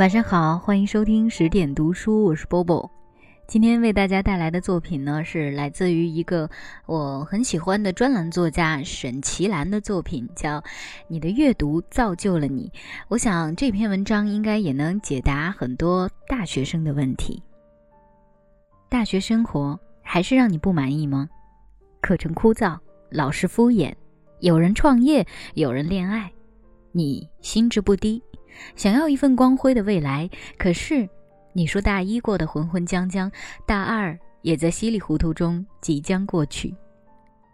晚上好，欢迎收听十点读书，我是 Bobo。今天为大家带来的作品呢，是来自于一个我很喜欢的专栏作家沈其兰的作品，叫《你的阅读造就了你》。我想这篇文章应该也能解答很多大学生的问题。大学生活还是让你不满意吗？课程枯燥，老师敷衍，有人创业，有人恋爱，你心智不低。想要一份光辉的未来，可是你说大一过得浑浑浆浆，大二也在稀里糊涂中即将过去。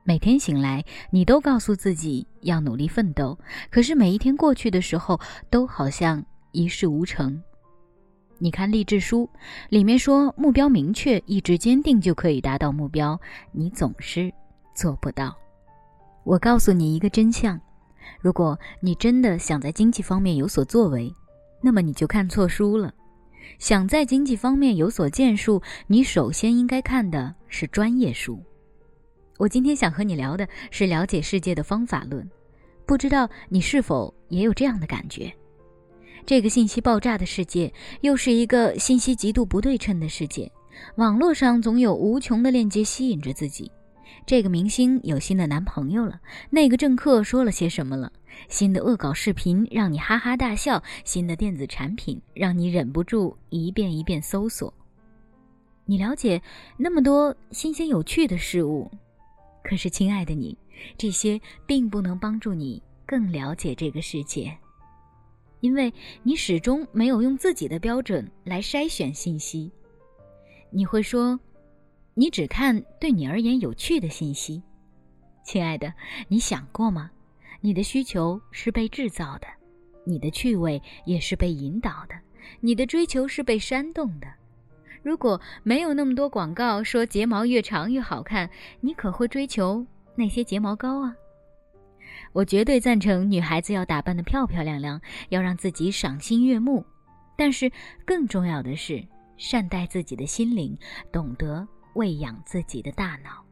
每天醒来，你都告诉自己要努力奋斗，可是每一天过去的时候，都好像一事无成。你看励志书，里面说目标明确、意志坚定就可以达到目标，你总是做不到。我告诉你一个真相。如果你真的想在经济方面有所作为，那么你就看错书了。想在经济方面有所建树，你首先应该看的是专业书。我今天想和你聊的是了解世界的方法论，不知道你是否也有这样的感觉？这个信息爆炸的世界，又是一个信息极度不对称的世界。网络上总有无穷的链接吸引着自己。这个明星有新的男朋友了，那个政客说了些什么了？新的恶搞视频让你哈哈大笑，新的电子产品让你忍不住一遍一遍搜索。你了解那么多新鲜有趣的事物，可是亲爱的你，这些并不能帮助你更了解这个世界，因为你始终没有用自己的标准来筛选信息。你会说。你只看对你而言有趣的信息，亲爱的，你想过吗？你的需求是被制造的，你的趣味也是被引导的，你的追求是被煽动的。如果没有那么多广告说睫毛越长越好看，你可会追求那些睫毛膏啊？我绝对赞成女孩子要打扮得漂漂亮亮，要让自己赏心悦目，但是更重要的是善待自己的心灵，懂得。喂养自己的大脑，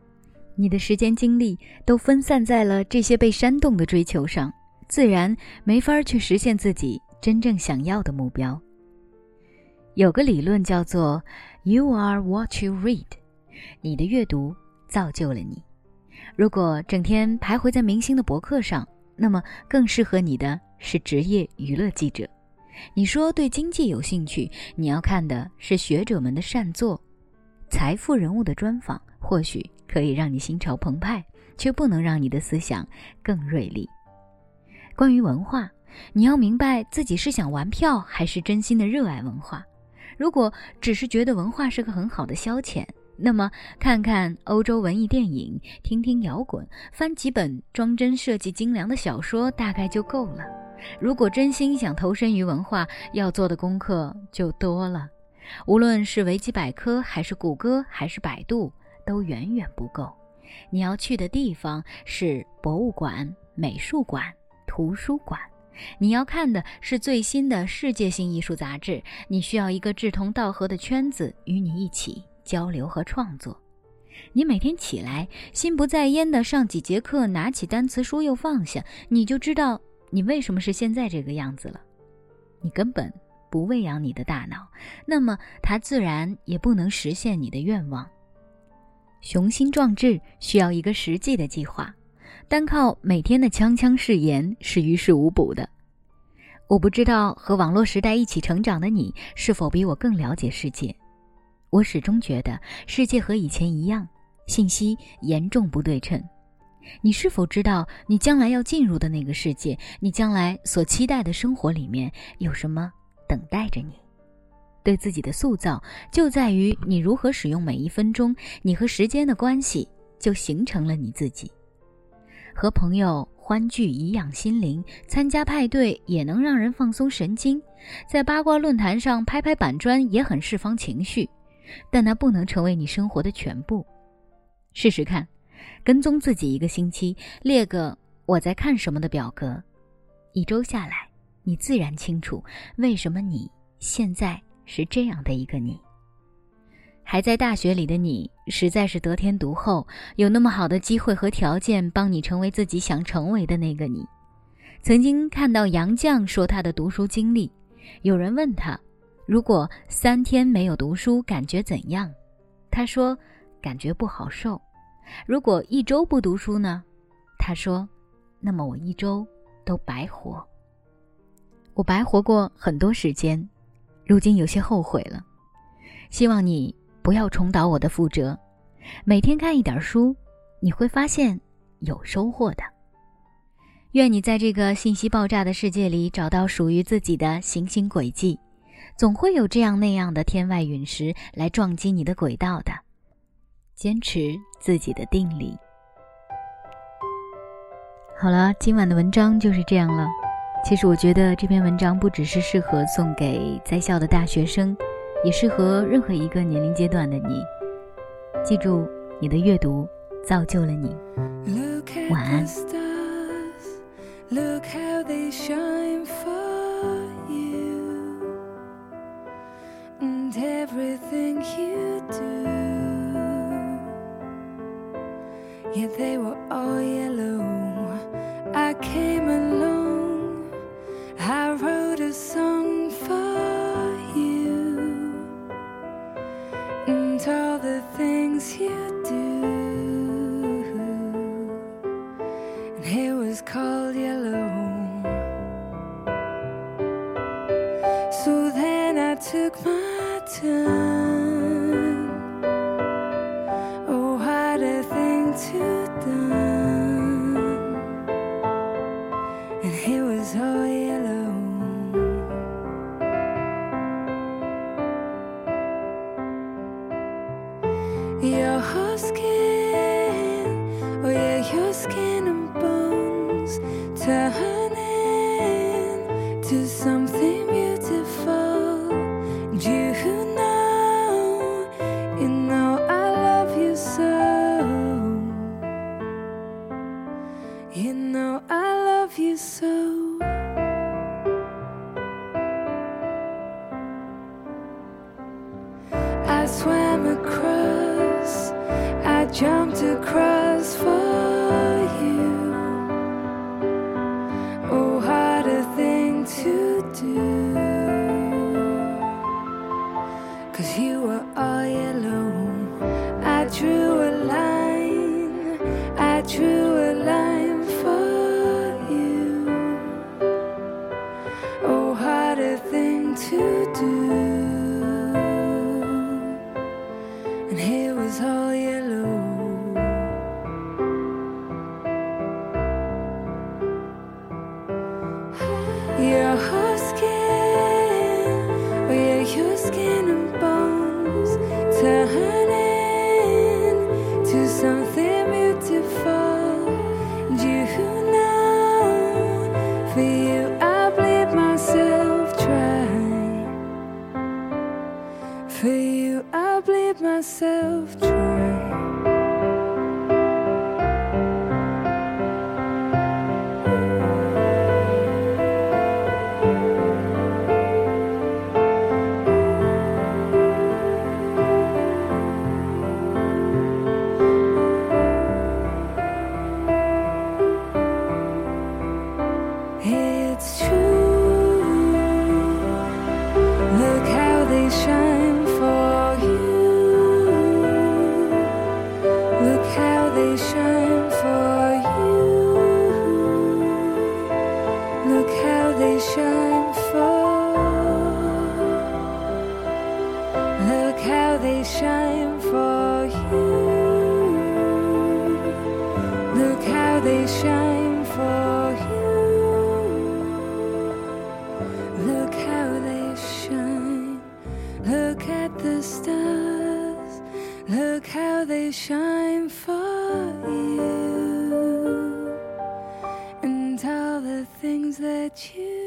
你的时间精力都分散在了这些被煽动的追求上，自然没法去实现自己真正想要的目标。有个理论叫做 “You are what you read”，你的阅读造就了你。如果整天徘徊在明星的博客上，那么更适合你的是职业娱乐记者。你说对经济有兴趣，你要看的是学者们的善作。财富人物的专访或许可以让你心潮澎湃，却不能让你的思想更锐利。关于文化，你要明白自己是想玩票还是真心的热爱文化。如果只是觉得文化是个很好的消遣，那么看看欧洲文艺电影，听听摇滚，翻几本装帧设计精良的小说，大概就够了。如果真心想投身于文化，要做的功课就多了。无论是维基百科，还是谷歌，还是百度，都远远不够。你要去的地方是博物馆、美术馆、图书馆。你要看的是最新的世界性艺术杂志。你需要一个志同道合的圈子与你一起交流和创作。你每天起来心不在焉的上几节课，拿起单词书又放下，你就知道你为什么是现在这个样子了。你根本。不喂养你的大脑，那么它自然也不能实现你的愿望。雄心壮志需要一个实际的计划，单靠每天的锵锵誓言是于事无补的。我不知道和网络时代一起成长的你是否比我更了解世界。我始终觉得世界和以前一样，信息严重不对称。你是否知道你将来要进入的那个世界，你将来所期待的生活里面有什么？等待着你，对自己的塑造就在于你如何使用每一分钟。你和时间的关系就形成了你自己。和朋友欢聚颐养心灵，参加派对也能让人放松神经，在八卦论坛上拍拍板砖也很释放情绪，但那不能成为你生活的全部。试试看，跟踪自己一个星期，列个我在看什么的表格，一周下来。你自然清楚，为什么你现在是这样的一个你。还在大学里的你，实在是得天独厚，有那么好的机会和条件，帮你成为自己想成为的那个你。曾经看到杨绛说他的读书经历，有人问他，如果三天没有读书，感觉怎样？他说，感觉不好受。如果一周不读书呢？他说，那么我一周都白活。我白活过很多时间，如今有些后悔了。希望你不要重蹈我的覆辙，每天看一点书，你会发现有收获的。愿你在这个信息爆炸的世界里找到属于自己的行星轨迹，总会有这样那样的天外陨石来撞击你的轨道的。坚持自己的定力。好了，今晚的文章就是这样了。其实我觉得这篇文章不只是适合送给在校的大学生，也适合任何一个年龄阶段的你。记住，你的阅读造就了你。晚安。How they were all yellow. I came along, called yellow. So then I took my time. to something beautiful. You know, you know I love you so. You know I love you so. I swam across, I jumped across. I drew a line, I drew a line for you. Oh, what a thing to do. And here was all yellow. Your skin, for you I bleed myself dry. For you I bleed myself they shine for you. Look how they shine. Look at the stars. Look how they shine for you. And all the things that you